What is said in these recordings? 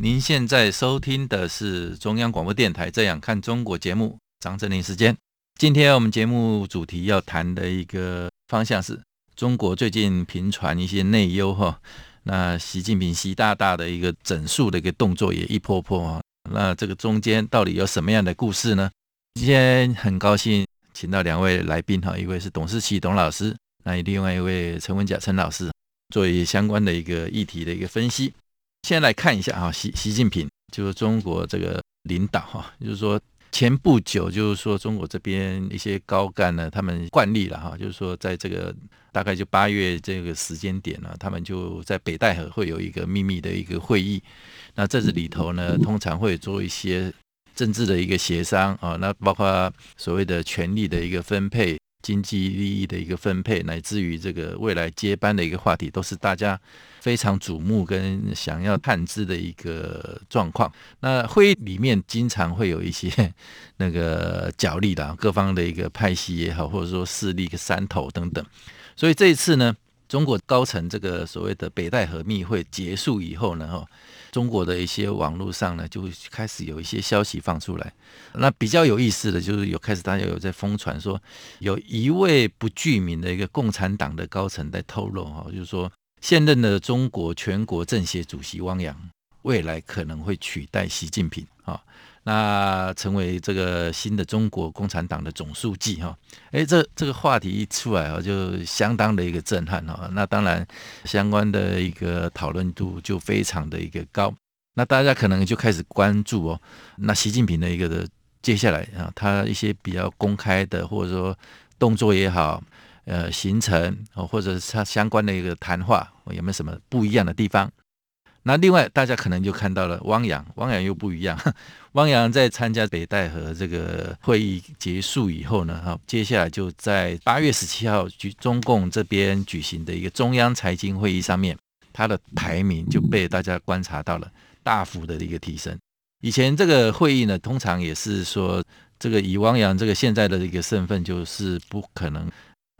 您现在收听的是中央广播电台《这样看中国》节目，张正霖时间。今天我们节目主题要谈的一个方向是中国最近频传一些内忧哈，那习近平习大大的一个整肃的一个动作也一波波啊，那这个中间到底有什么样的故事呢？今天很高兴请到两位来宾哈，一位是董思齐董老师，那另外一位陈文甲陈老师。做一相关的一个议题的一个分析，先来看一下哈，习习近平就是中国这个领导哈，就是说前不久就是说中国这边一些高干呢，他们惯例了哈，就是说在这个大概就八月这个时间点呢，他们就在北戴河会有一个秘密的一个会议，那这里头呢，通常会做一些政治的一个协商啊，那包括所谓的权力的一个分配。经济利益的一个分配，乃至于这个未来接班的一个话题，都是大家非常瞩目跟想要探知的一个状况。那会议里面经常会有一些 那个角力的各方的一个派系也好，或者说势力的山头等等。所以这一次呢，中国高层这个所谓的北戴河密会结束以后呢，哈。中国的一些网络上呢，就会开始有一些消息放出来。那比较有意思的就是有开始大家有在疯传说，有一位不具名的一个共产党的高层在透露哈，就是说现任的中国全国政协主席汪洋未来可能会取代习近平啊。那成为这个新的中国共产党的总书记哈，哎，这这个话题一出来啊，就相当的一个震撼哈。那当然，相关的一个讨论度就非常的一个高。那大家可能就开始关注哦，那习近平的一个的接下来啊，他一些比较公开的或者说动作也好，呃，行程或者他相关的一个谈话，有没有什么不一样的地方？那另外，大家可能就看到了汪洋，汪洋又不一样。汪洋在参加北戴河这个会议结束以后呢，哈，接下来就在八月十七号举中共这边举行的一个中央财经会议上面，他的排名就被大家观察到了大幅的一个提升。以前这个会议呢，通常也是说，这个以汪洋这个现在的一个身份，就是不可能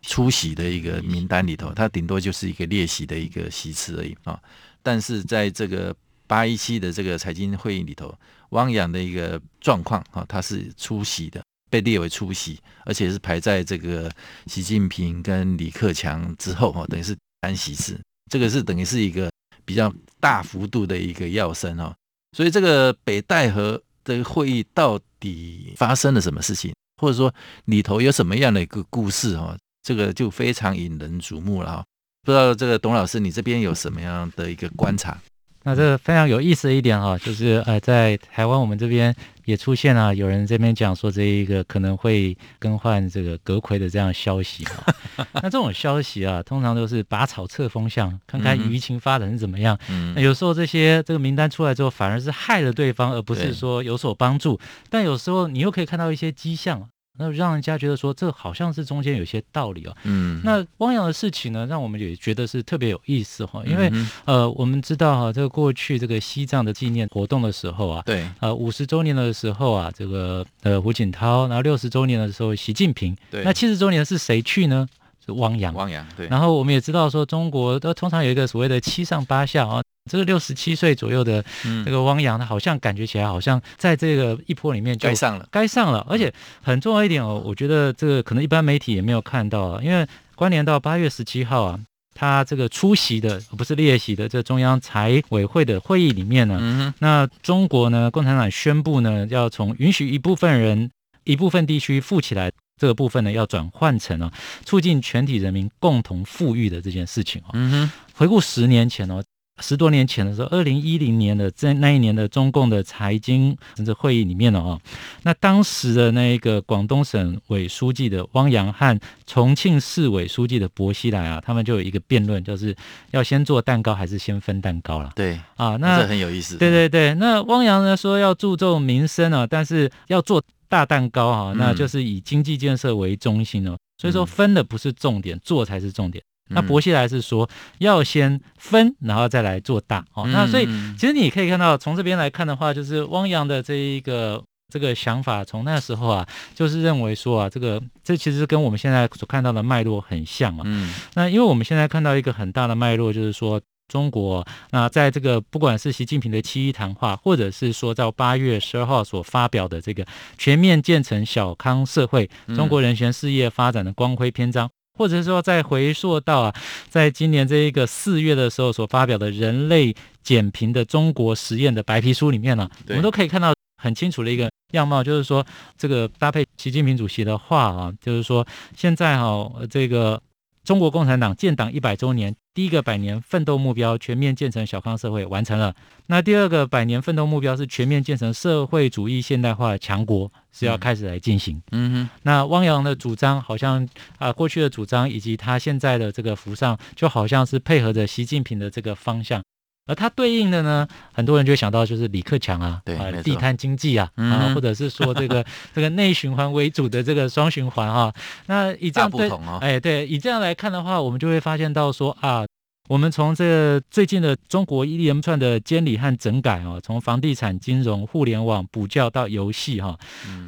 出席的一个名单里头，他顶多就是一个列席的一个席次而已啊。但是在这个八一七的这个财经会议里头，汪洋的一个状况啊，他是出席的，被列为出席，而且是排在这个习近平跟李克强之后哈，等于是安席次，这个是等于是一个比较大幅度的一个跃升哈。所以这个北戴河的会议到底发生了什么事情，或者说里头有什么样的一个故事哈，这个就非常引人瞩目了哈。不知道这个董老师，你这边有什么样的一个观察？那这个非常有意思的一点哈，就是呃，在台湾我们这边也出现了有人这边讲说，这一个可能会更换这个阁魁的这样消息哈。那这种消息啊，通常都是拔草测风向，看看舆情发展是怎么样。嗯，那有时候这些这个名单出来之后，反而是害了对方，而不是说有所帮助。但有时候你又可以看到一些迹象。那让人家觉得说，这好像是中间有些道理哦。嗯，那汪洋的事情呢，让我们也觉得是特别有意思哈。因为、嗯、呃，我们知道哈，这个过去这个西藏的纪念活动的时候啊，对，呃，五十周年的时候啊，这个呃胡锦涛，然后六十周年的时候习近平，对，那七十周年是谁去呢？是汪洋。汪洋对。然后我们也知道说，中国都通常有一个所谓的七上八下啊。这个六十七岁左右的这个汪洋，他好像感觉起来好像在这个一波里面就该上了，该上了。而且很重要一点哦，我觉得这个可能一般媒体也没有看到啊，因为关联到八月十七号啊，他这个出席的不是列席的这中央财委会的会议里面呢，那中国呢共产党宣布呢，要从允许一部分人、一部分地区富起来这个部分呢，要转换成了促进全体人民共同富裕的这件事情哦。嗯哼，回顾十年前哦。十多年前的时候，二零一零年的在那一年的中共的财经政治会议里面呢啊，那当时的那个广东省委书记的汪洋和重庆市委书记的薄熙来啊，他们就有一个辩论，就是要先做蛋糕还是先分蛋糕了？对啊，那这很有意思。对对对，那汪洋呢说要注重民生啊，但是要做大蛋糕啊，那就是以经济建设为中心哦。所以说分的不是重点，做才是重点。那薄熙来是说要先分，然后再来做大哦。那所以其实你可以看到，从这边来看的话，就是汪洋的这一个这个想法，从那时候啊，就是认为说啊，这个这其实跟我们现在所看到的脉络很像啊。嗯。那因为我们现在看到一个很大的脉络，就是说中国那在这个不管是习近平的七一谈话，或者是说到八月十二号所发表的这个全面建成小康社会，中国人权事业发展的光辉篇章。或者说，再回溯到啊，在今年这一个四月的时候所发表的人类减贫的中国实验的白皮书里面呢，我们都可以看到很清楚的一个样貌，就是说，这个搭配习近平主席的话啊，就是说，现在哈，这个中国共产党建党一百周年。第一个百年奋斗目标全面建成小康社会完成了，那第二个百年奋斗目标是全面建成社会主义现代化强国，是要开始来进行。嗯哼，那汪洋的主张好像啊，过去的主张以及他现在的这个扶上，就好像是配合着习近平的这个方向，而它对应的呢，很多人就会想到就是李克强啊，对啊，地摊经济啊，啊，或者是说这个 这个内循环为主的这个双循环啊，那以这样对，哎，对，以这样来看的话，我们就会发现到说啊。我们从这个最近的中国一连串的监理和整改哦，从房地产、金融、互联网、补教到游戏哈，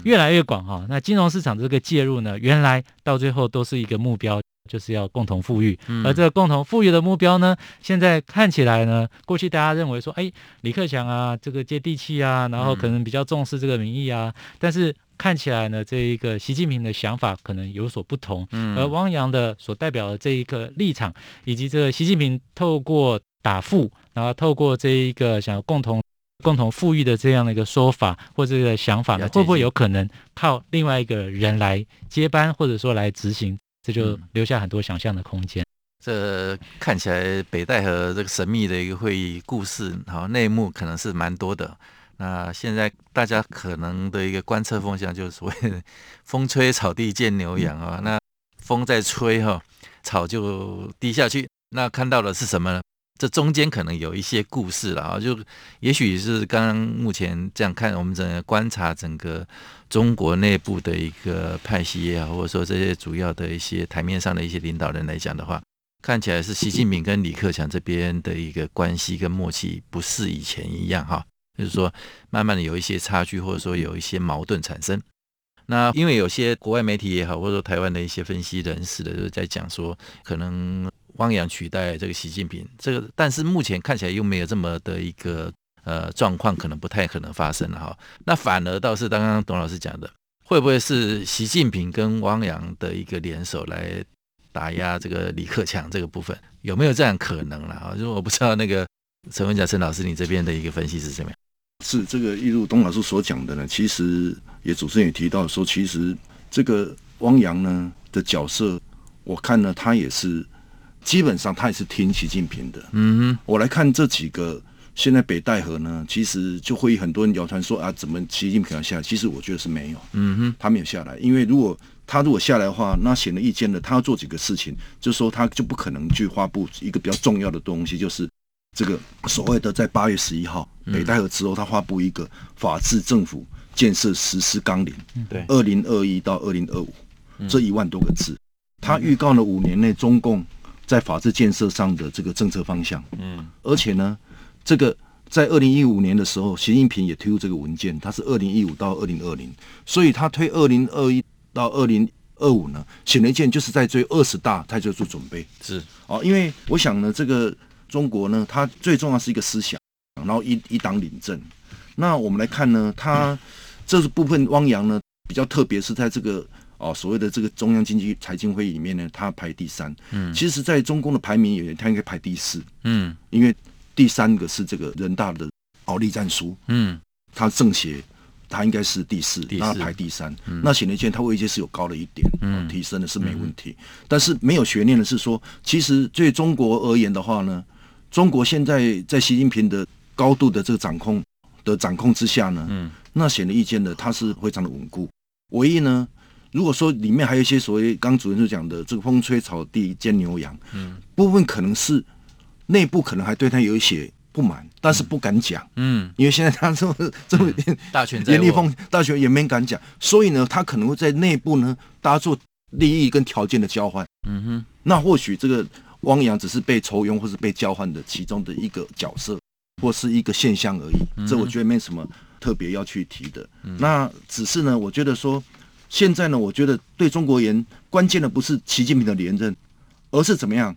越来越广哈。那金融市场这个介入呢，原来到最后都是一个目标，就是要共同富裕。而这个共同富裕的目标呢，现在看起来呢，过去大家认为说，哎，李克强啊，这个接地气啊，然后可能比较重视这个民意啊，但是。看起来呢，这一个习近平的想法可能有所不同，嗯，而汪洋的所代表的这一个立场，以及这个习近平透过打富，然后透过这一个想要共同共同富裕的这样的一个说法或者这个想法呢，会不会有可能靠另外一个人来接班，或者说来执行？这就留下很多想象的空间。这看起来北戴河这个神秘的一个会议故事，好，内幕可能是蛮多的。那现在大家可能的一个观测风向就是所谓的“风吹草地见牛羊”啊，那风在吹哈，草就低下去。那看到的是什么呢？这中间可能有一些故事了啊，就也许是刚刚目前这样看，我们整个观察整个中国内部的一个派系也好，或者说这些主要的一些台面上的一些领导人来讲的话，看起来是习近平跟李克强这边的一个关系跟默契不是以前一样哈。就是说，慢慢的有一些差距，或者说有一些矛盾产生。那因为有些国外媒体也好，或者说台湾的一些分析人士的，就是在讲说，可能汪洋取代这个习近平，这个但是目前看起来又没有这么的一个呃状况，可能不太可能发生了哈。那反而倒是刚刚董老师讲的，会不会是习近平跟汪洋的一个联手来打压这个李克强这个部分，有没有这样可能了啊？就是我不知道那个陈文甲陈老师，你这边的一个分析是怎么样？是这个，一如董老师所讲的呢，其实也主持人也提到说，其实这个汪洋呢的角色，我看呢他也是基本上他也是听习近平的。嗯哼，我来看这几个现在北戴河呢，其实就会很多人谣传说啊，怎么习近平要下来？其实我觉得是没有。嗯哼，他没有下来，因为如果他如果下来的话，那显而易见的，他要做几个事情，就是说他就不可能去发布一个比较重要的东西，就是。这个所谓的在八月十一号北戴河之后，他发布一个法治政府建设实施纲领，对，二零二一到二零二五这一万多个字，他预告了五年内中共在法治建设上的这个政策方向。嗯，而且呢，这个在二零一五年的时候，习近平也推出这个文件，它是二零一五到二零二零，所以他推二零二一到二零二五呢，显而易见就是在追二十大，他就做准备。是哦，因为我想呢，这个。中国呢，它最重要是一个思想，然后一一党领政。那我们来看呢，它这是部分汪洋呢比较特别，是在这个哦所谓的这个中央经济财经会议里面呢，它排第三。嗯，其实，在中共的排名里面，它应该排第四。嗯，因为第三个是这个人大的奥栗战书。嗯，他政协他应该是第四，那排第三。嗯，那显而易见，他位阶是有高了一点，嗯，提升的是没问题。但是没有悬念的是说，其实对中国而言的话呢。中国现在在习近平的高度的这个掌控的掌控之下呢，嗯，那显而易见的，它是非常的稳固。唯一呢，如果说里面还有一些所谓刚主任就讲的这个风吹草低见牛羊，嗯，部分可能是内部可能还对他有一些。不满，但是不敢讲。嗯，因为现在他这么这么大权严厉风，大权也没敢讲，所以呢，他可能会在内部呢，大家做利益跟条件的交换。嗯哼，那或许这个汪洋只是被抽佣或是被交换的其中的一个角色，或是一个现象而已。嗯、这我觉得没什么特别要去提的。嗯、那只是呢，我觉得说现在呢，我觉得对中国而言，关键的不是习近平的连任，而是怎么样，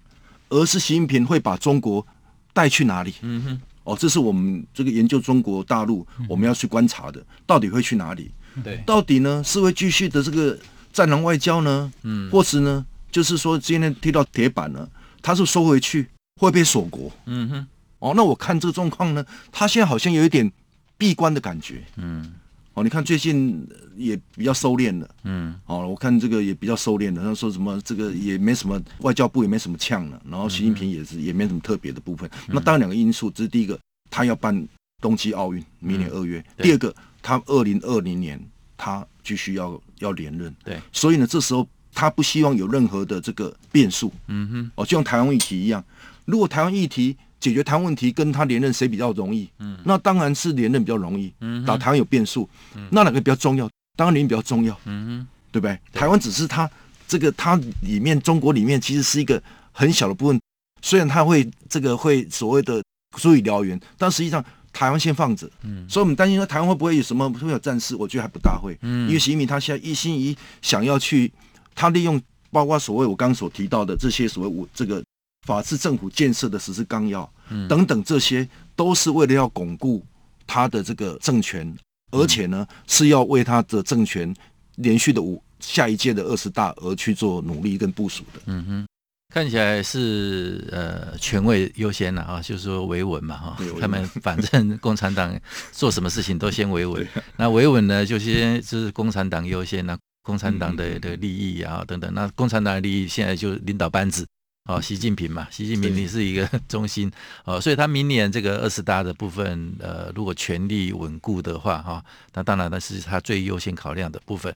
而是习近平会把中国。带去哪里？嗯哼，哦，这是我们这个研究中国大陆我们要去观察的，到底会去哪里？对，到底呢是会继续的这个战狼外交呢？嗯，或是呢，就是说今天踢到铁板了，他是收回去会被锁国？嗯哼，哦，那我看这个状况呢，他现在好像有一点闭关的感觉。嗯。哦，你看最近也比较收敛了，嗯，哦，我看这个也比较收敛了。他说什么这个也没什么，外交部也没什么呛了，然后习近平也是也没什么特别的部分。嗯、那当然两个因素，这是第一个，他要办冬季奥运，明年二月；嗯、第二个，他二零二零年他继续要要连任，对，所以呢，这时候他不希望有任何的这个变数，嗯哼，哦，就像台湾议题一样，如果台湾议题。解决台湾问题跟他连任谁比较容易？嗯，那当然是连任比较容易。嗯，打台湾有变数，嗯，那哪个比较重要？当然连任比较重要。嗯哼，对不对？对，台湾只是他这个他里面中国里面其实是一个很小的部分，虽然他会这个会所谓的足以燎原，但实际上台湾先放着。嗯，所以我们担心说台湾会不会有什么会有战事？我觉得还不大会。嗯，因为习近平他现在一心一意想要去，他利用包括所谓我刚刚所提到的这些所谓我这个。法治政府建设的实施纲要，等等，这些都是为了要巩固他的这个政权，而且呢是要为他的政权连续的五下一届的二十大而去做努力跟部署的。嗯哼，看起来是呃权位优先了啊，就是说维稳嘛哈，他们反正共产党做什么事情都先维稳，那维稳呢就先就是共产党优先，那共产党的的利益啊等等，那共产党的利益现在就领导班子。哦，习近平嘛，习近平你是一个 中心哦，所以他明年这个二十大的部分，呃，如果权力稳固的话，哈、哦，那当然那是他最优先考量的部分。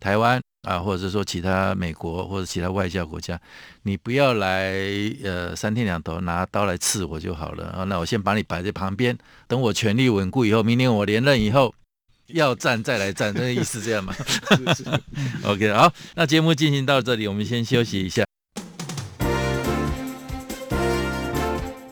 台湾啊，或者是说其他美国或者其他外交国家，你不要来呃三天两头拿刀来刺我就好了啊，那我先把你摆在旁边，等我权力稳固以后，明年我连任以后要战再来战，这个意思这样吗？OK，好，那节目进行到这里，我们先休息一下。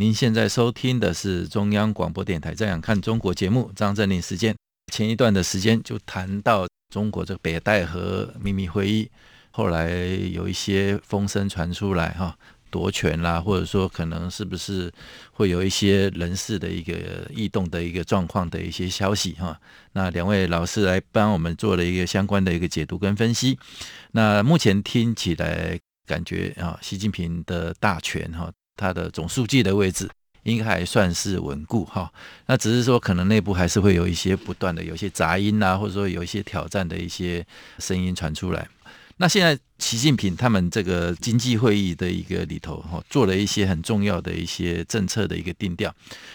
您现在收听的是中央广播电台《这样看中国》节目，张正霖时间。前一段的时间就谈到中国这个北戴河秘密会议，后来有一些风声传出来，哈，夺权啦，或者说可能是不是会有一些人事的一个异动的一个状况的一些消息，哈。那两位老师来帮我们做了一个相关的一个解读跟分析。那目前听起来感觉啊，习近平的大权，哈。他的总书记的位置应该还算是稳固哈，那只是说可能内部还是会有一些不断的有些杂音啊，或者说有一些挑战的一些声音传出来。那现在习近平他们这个经济会议的一个里头哈，做了一些很重要的一些政策的一个定调，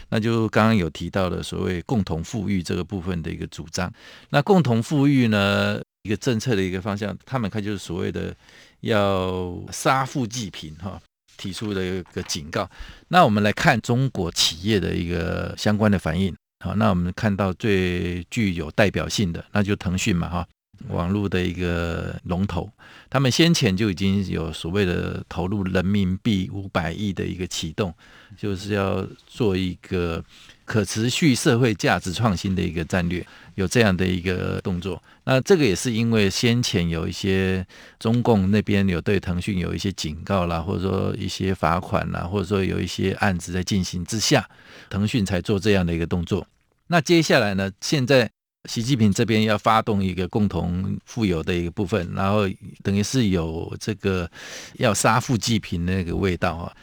那就刚刚有提到的所谓共同富裕这个部分的一个主张。那共同富裕呢，一个政策的一个方向，他们看就是所谓的要杀富济贫哈。提出的一个警告。那我们来看中国企业的一个相关的反应。好，那我们看到最具有代表性的，那就腾讯嘛，哈，网络的一个龙头，他们先前就已经有所谓的投入人民币五百亿的一个启动，就是要做一个可持续社会价值创新的一个战略，有这样的一个动作。那这个也是因为先前有一些中共那边有对腾讯有一些警告啦，或者说一些罚款啦，或者说有一些案子在进行之下，腾讯才做这样的一个动作。那接下来呢？现在习近平这边要发动一个共同富有的一个部分，然后等于是有这个要杀富济贫的那个味道啊。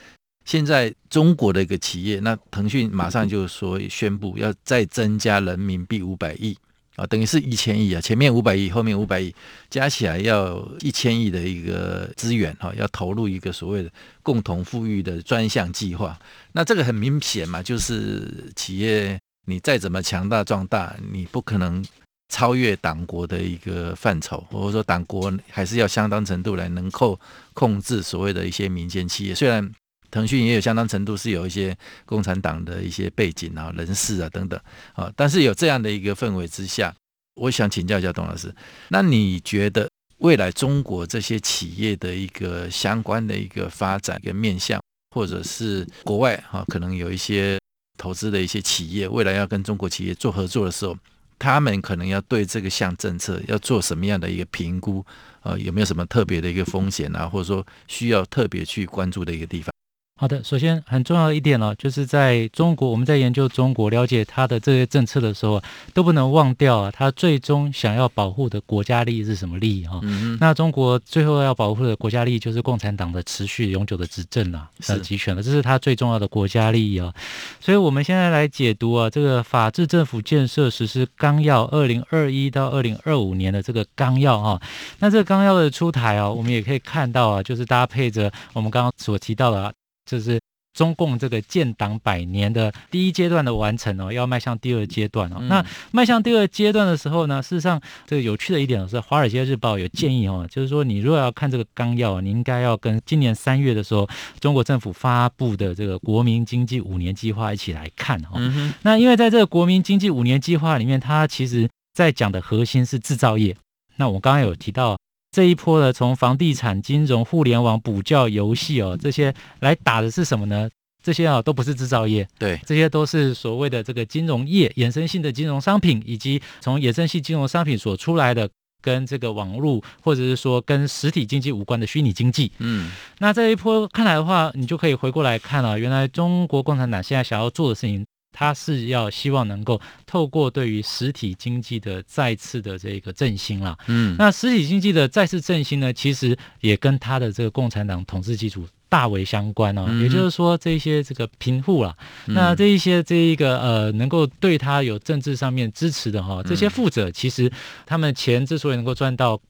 现在中国的一个企业，那腾讯马上就说宣布要再增加人民币五百亿啊，等于是一千亿啊，前面五百亿，后面五百亿，加起来要一千亿的一个资源哈，要投入一个所谓的共同富裕的专项计划。那这个很明显嘛，就是企业。你再怎么强大壮大，你不可能超越党国的一个范畴，或者说党国还是要相当程度来能够控制所谓的一些民间企业。虽然腾讯也有相当程度是有一些共产党的一些背景啊、人士啊等等啊，但是有这样的一个氛围之下，我想请教一下董老师，那你觉得未来中国这些企业的一个相关的一个发展跟面向，或者是国外哈，可能有一些。投资的一些企业，未来要跟中国企业做合作的时候，他们可能要对这个项政策要做什么样的一个评估？呃，有没有什么特别的一个风险啊，或者说需要特别去关注的一个地方？好的，首先很重要的一点呢，就是在中国，我们在研究中国、了解它的这些政策的时候，都不能忘掉啊，它最终想要保护的国家利益是什么利益哈？嗯，那中国最后要保护的国家利益就是共产党的持续永久的执政啊，是集权了，这是它最重要的国家利益啊。所以，我们现在来解读啊，这个法治政府建设实施纲要二零二一到二零二五年的这个纲要啊，那这个纲要的出台啊，我们也可以看到啊，就是搭配着我们刚刚所提到的啊。就是中共这个建党百年的第一阶段的完成哦，要迈向第二阶段哦。嗯、那迈向第二阶段的时候呢，事实上这个有趣的一点是，《华尔街日报》有建议哦，就是说你如果要看这个纲要，你应该要跟今年三月的时候中国政府发布的这个国民经济五年计划一起来看哦。嗯、那因为在这个国民经济五年计划里面，它其实在讲的核心是制造业。那我刚刚有提到。这一波呢从房地产、金融、互联网、补教、游戏哦，这些来打的是什么呢？这些啊都不是制造业，对，这些都是所谓的这个金融业衍生性的金融商品，以及从衍生性金融商品所出来的跟这个网络或者是说跟实体经济无关的虚拟经济。嗯，那这一波看来的话，你就可以回过来看啊，原来中国共产党现在想要做的事情。他是要希望能够透过对于实体经济的再次的这个振兴了，嗯，那实体经济的再次振兴呢，其实也跟他的这个共产党统治基础大为相关哦。嗯、也就是说，这些这个贫富啦，嗯、那这一些这一个呃，能够对他有政治上面支持的哈，这些富者其实他们钱之所以能够赚到。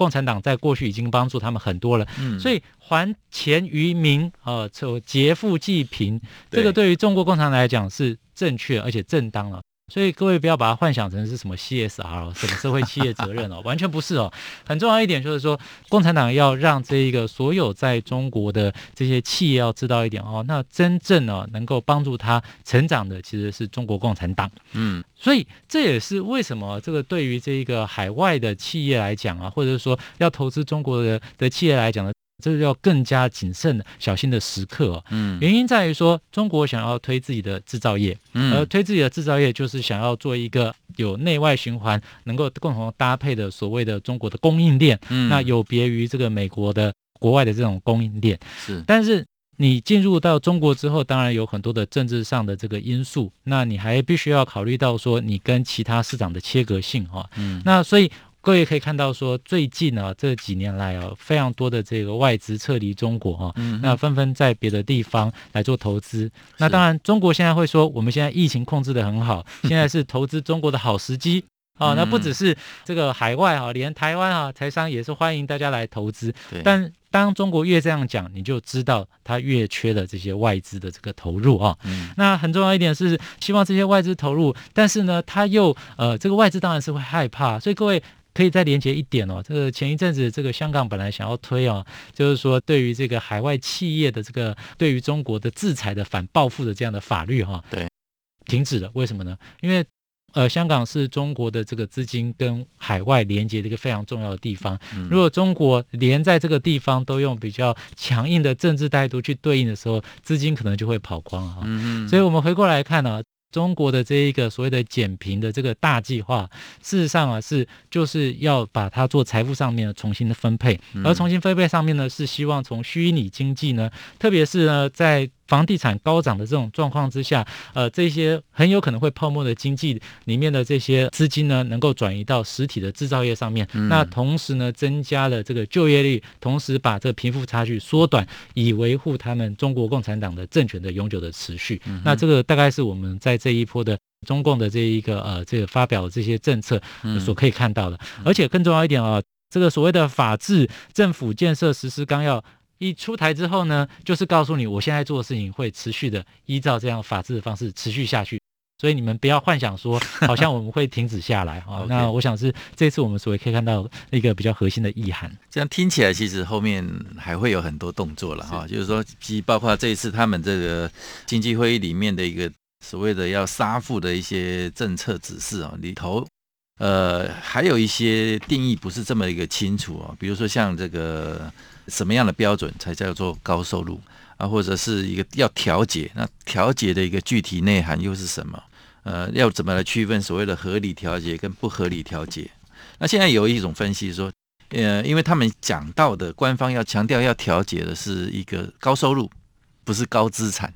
共产党在过去已经帮助他们很多了，嗯，所以还钱于民啊，就劫富济贫，这个对于中国共产党来讲是正确而且正当了。所以各位不要把它幻想成是什么 CSR 什么社会企业责任哦，完全不是哦。很重要一点就是说，共产党要让这一个所有在中国的这些企业要知道一点哦，那真正呢能够帮助他成长的其实是中国共产党。嗯，所以这也是为什么这个对于这一个海外的企业来讲啊，或者是说要投资中国的的企业来讲呢。这是要更加谨慎、小心的时刻哦。嗯，原因在于说，中国想要推自己的制造业，嗯，而推自己的制造业就是想要做一个有内外循环、能够共同搭配的所谓的中国的供应链。嗯，那有别于这个美国的国外的这种供应链。是，但是你进入到中国之后，当然有很多的政治上的这个因素，那你还必须要考虑到说，你跟其他市场的切割性哈。嗯，那所以。各位可以看到，说最近啊这几年来啊，非常多的这个外资撤离中国哈，嗯、那纷纷在别的地方来做投资。那当然，中国现在会说，我们现在疫情控制的很好，现在是投资中国的好时机啊。那不只是这个海外啊，连台湾啊，台商也是欢迎大家来投资。对但当中国越这样讲，你就知道它越缺了这些外资的这个投入啊。嗯、那很重要一点是，希望这些外资投入，但是呢，他又呃，这个外资当然是会害怕，所以各位可以再连接一点哦。这个前一阵子，这个香港本来想要推哦，就是说对于这个海外企业的这个对于中国的制裁的反报复的这样的法律哈，对，停止了。为什么呢？因为呃，香港是中国的这个资金跟海外连接的一个非常重要的地方。如果中国连在这个地方都用比较强硬的政治态度去对应的时候，资金可能就会跑光啊。所以我们回过来看呢。中国的这一个所谓的减贫的这个大计划，事实上啊是就是要把它做财富上面的重新的分配，而重新分配上面呢是希望从虚拟经济呢，特别是呢在房地产高涨的这种状况之下，呃，这些很有可能会泡沫的经济里面的这些资金呢，能够转移到实体的制造业上面。嗯、那同时呢，增加了这个就业率，同时把这个贫富差距缩短，以维护他们中国共产党的政权的永久的持续。嗯、那这个大概是我们在这一波的中共的这一个呃这个发表的这些政策所可以看到的。嗯、而且更重要一点啊，这个所谓的法治政府建设实施纲要。一出台之后呢，就是告诉你，我现在做的事情会持续的依照这样法治的方式持续下去，所以你们不要幻想说，好像我们会停止下来啊。那我想是这次我们所谓可以看到一个比较核心的意涵。这样听起来，其实后面还会有很多动作了哈，是就是说，其实包括这一次他们这个经济会议里面的一个所谓的要杀富的一些政策指示啊，里头呃还有一些定义不是这么一个清楚啊，比如说像这个。什么样的标准才叫做高收入啊？或者是一个要调节，那调节的一个具体内涵又是什么？呃，要怎么来区分所谓的合理调节跟不合理调节？那现在有一种分析说，呃，因为他们讲到的官方要强调要调节的是一个高收入，不是高资产。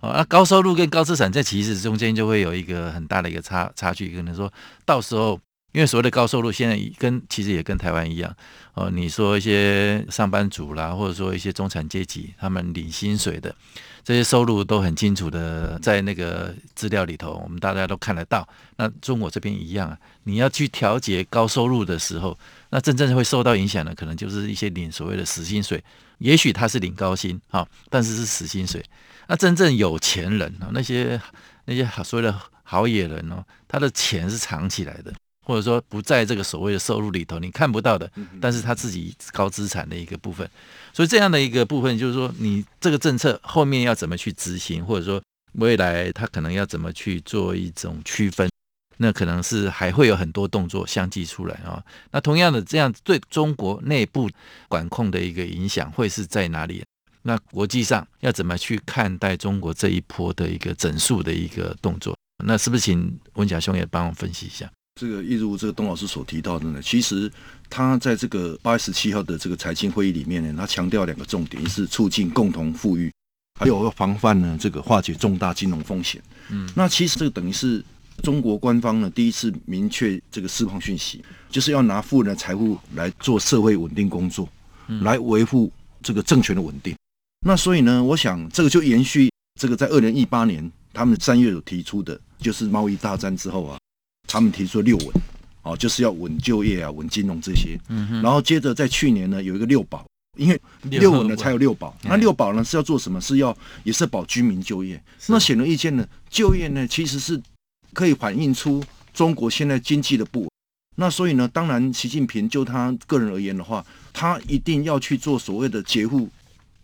哦，那高收入跟高资产在其实中间就会有一个很大的一个差差距，可能说到时候。因为所谓的高收入，现在跟其实也跟台湾一样哦。你说一些上班族啦，或者说一些中产阶级，他们领薪水的这些收入都很清楚的在那个资料里头，我们大家都看得到。那中国这边一样啊，你要去调节高收入的时候，那真正会受到影响的，可能就是一些领所谓的死薪水。也许他是领高薪啊，但是是死薪水。那真正有钱人啊，那些那些所谓的好野人哦，他的钱是藏起来的。或者说不在这个所谓的收入里头，你看不到的，但是他自己高资产的一个部分，所以这样的一个部分就是说，你这个政策后面要怎么去执行，或者说未来他可能要怎么去做一种区分，那可能是还会有很多动作相继出来啊。那同样的，这样对中国内部管控的一个影响会是在哪里？那国际上要怎么去看待中国这一波的一个整数的一个动作？那是不是请文甲兄也帮我分析一下？这个一如这个董老师所提到的呢，其实他在这个八月十七号的这个财经会议里面呢，他强调两个重点，一是促进共同富裕，还有要防范呢这个化解重大金融风险。嗯，那其实这个等于是中国官方呢第一次明确这个释放讯息，就是要拿富人的财富来做社会稳定工作，来维护这个政权的稳定。那所以呢，我想这个就延续这个在二零一八年他们三月有提出的，就是贸易大战之后啊。他们提出六稳，哦，就是要稳就业啊，稳金融这些。然后接着在去年呢，有一个六保，因为六稳呢才有六保。那六保呢是要做什么？是要也是保居民就业。那显而易见呢，就业呢其实是可以反映出中国现在经济的不稳。那所以呢，当然习近平就他个人而言的话，他一定要去做所谓的劫富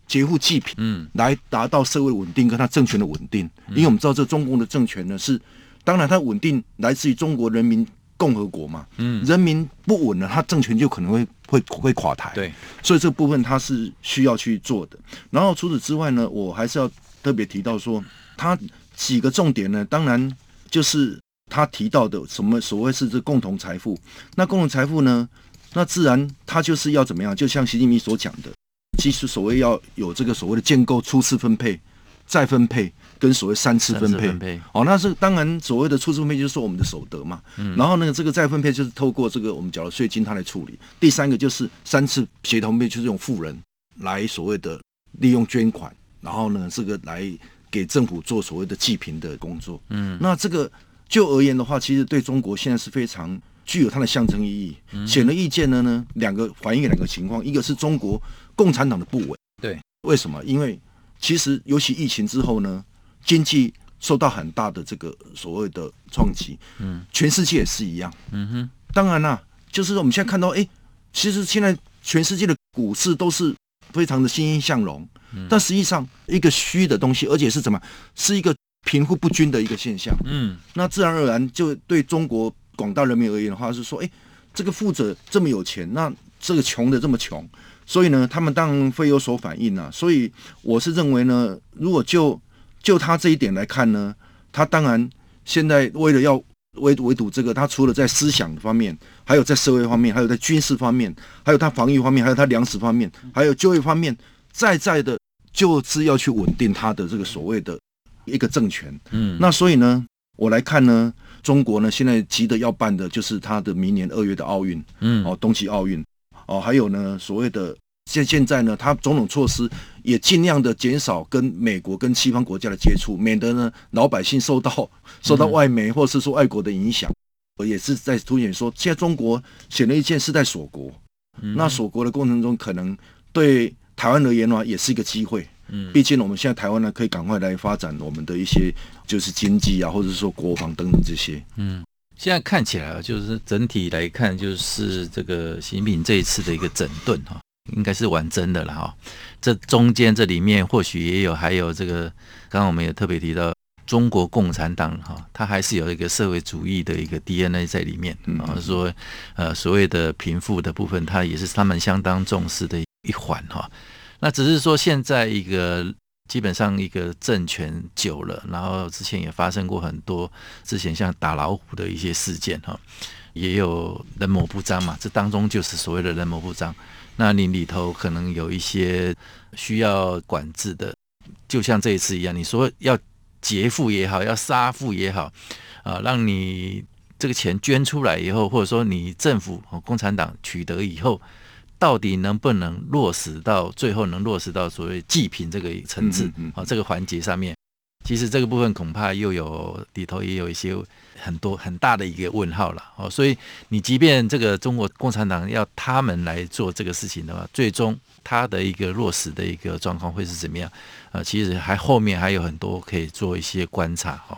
劫富济贫，嗯，来达到社会稳定跟他政权的稳定。因为我们知道这中共的政权呢是。当然，它稳定来自于中国人民共和国嘛。嗯，人民不稳了，它政权就可能会会会垮台。对，所以这部分它是需要去做的。然后除此之外呢，我还是要特别提到说，它几个重点呢，当然就是他提到的什么所谓是这共同财富。那共同财富呢，那自然它就是要怎么样？就像习近平所讲的，其实所谓要有这个所谓的建构初次分配、再分配。跟所谓三次分配，分配哦，那是当然所谓的初次分配就是说我们的所得嘛，嗯，然后呢，这个再分配就是透过这个我们缴的税金，它来处理。第三个就是三次协同分配，就是用富人来所谓的利用捐款，然后呢，这个来给政府做所谓的济贫的工作。嗯，那这个就而言的话，其实对中国现在是非常具有它的象征意义。显而易见的呢，两个反映两个情况，一个是中国共产党的不稳。对，为什么？因为其实尤其疫情之后呢。经济受到很大的这个所谓的冲击，嗯，全世界也是一样，嗯哼。当然啦，就是说我们现在看到，哎，其实现在全世界的股市都是非常的欣欣向荣，嗯、但实际上一个虚的东西，而且是怎么，是一个贫富不均的一个现象。嗯，那自然而然就对中国广大人民而言的话，是说，哎，这个富者这么有钱，那这个穷的这么穷，所以呢，他们当然会有所反应啊。所以我是认为呢，如果就就他这一点来看呢，他当然现在为了要。围围堵这个，他除了在思想方面，还有在社会方面，还有在军事方面，还有他防御方面，还有他粮食方面，还有就业方面，在在的就是要去稳定他的这个所谓的一个政权。嗯，那所以呢，我来看呢，中国呢现在急的要办的就是他的明年二月的奥运，嗯，哦，冬季奥运，哦，还有呢所谓的。现现在呢，他种种措施也尽量的减少跟美国跟西方国家的接触，免得呢老百姓受到受到外媒或是说外国的影响，我也是在凸显说，现在中国显而易见是在锁国，那锁国的过程中，可能对台湾而言的话，也是一个机会。嗯，毕竟我们现在台湾呢，可以赶快来发展我们的一些就是经济啊，或者是说国防等等这些。嗯，现在看起来就是整体来看，就是这个习近平这一次的一个整顿哈。应该是玩真的了哈，这中间这里面或许也有，还有这个，刚刚我们也特别提到，中国共产党哈，它还是有一个社会主义的一个 DNA 在里面啊，说呃所谓的贫富的部分，它也是他们相当重视的一环哈。那只是说现在一个基本上一个政权久了，然后之前也发生过很多之前像打老虎的一些事件哈，也有人谋不张嘛，这当中就是所谓的人谋不臧。那你里头可能有一些需要管制的，就像这一次一样，你说要劫富也好，要杀富也好，啊，让你这个钱捐出来以后，或者说你政府和共产党取得以后，到底能不能落实到最后，能落实到所谓济贫这个层次啊，这个环节上面，其实这个部分恐怕又有里头也有一些。很多很大的一个问号了哦，所以你即便这个中国共产党要他们来做这个事情的话，最终他的一个落实的一个状况会是怎么样？呃，其实还后面还有很多可以做一些观察哈。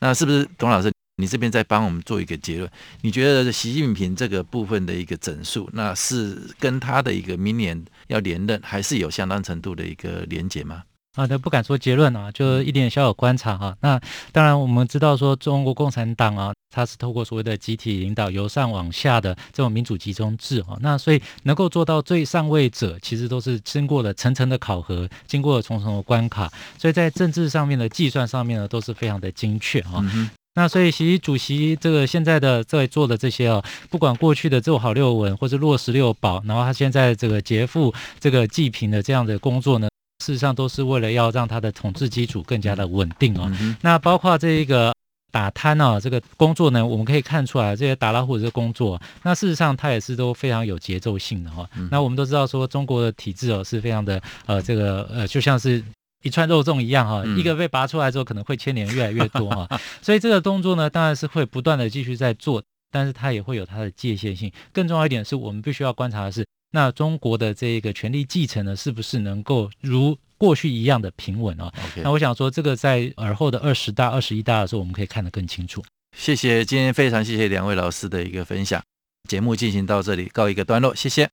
那是不是董老师，你这边再帮我们做一个结论？你觉得习近平这个部分的一个整数，那是跟他的一个明年要连任，还是有相当程度的一个连结吗？啊，那不敢说结论啊，就一点小小观察哈、啊。那当然，我们知道说中国共产党啊，它是透过所谓的集体领导，由上往下的这种民主集中制啊。那所以能够做到最上位者，其实都是经过了层层的考核，经过了重重的关卡，所以在政治上面的计算上面呢，都是非常的精确啊。嗯、那所以习主席这个现在的在做的这些啊，不管过去的做好六稳或者落实六保，然后他现在这个劫富、这个济贫的这样的工作呢。事实上都是为了要让他的统治基础更加的稳定哦。嗯、那包括这一个打贪啊，这个工作呢，我们可以看出来，这些打老虎的工作，那事实上它也是都非常有节奏性的哈。嗯、那我们都知道说，中国的体制哦是非常的呃，这个呃，就像是一串肉粽一样哈，嗯、一个被拔出来之后，可能会牵连越来越多哈。所以这个动作呢，当然是会不断的继续在做，但是它也会有它的界限性。更重要一点是我们必须要观察的是。那中国的这个权力继承呢，是不是能够如过去一样的平稳啊.那我想说，这个在尔后的二十大、二十一大的时候，我们可以看得更清楚。谢谢，今天非常谢谢两位老师的一个分享。节目进行到这里，告一个段落，谢谢。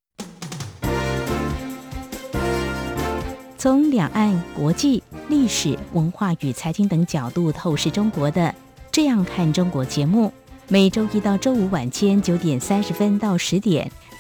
从两岸、国际、历史、文化与财经等角度透视中国的《这样看中国》节目，每周一到周五晚间九点三十分到十点。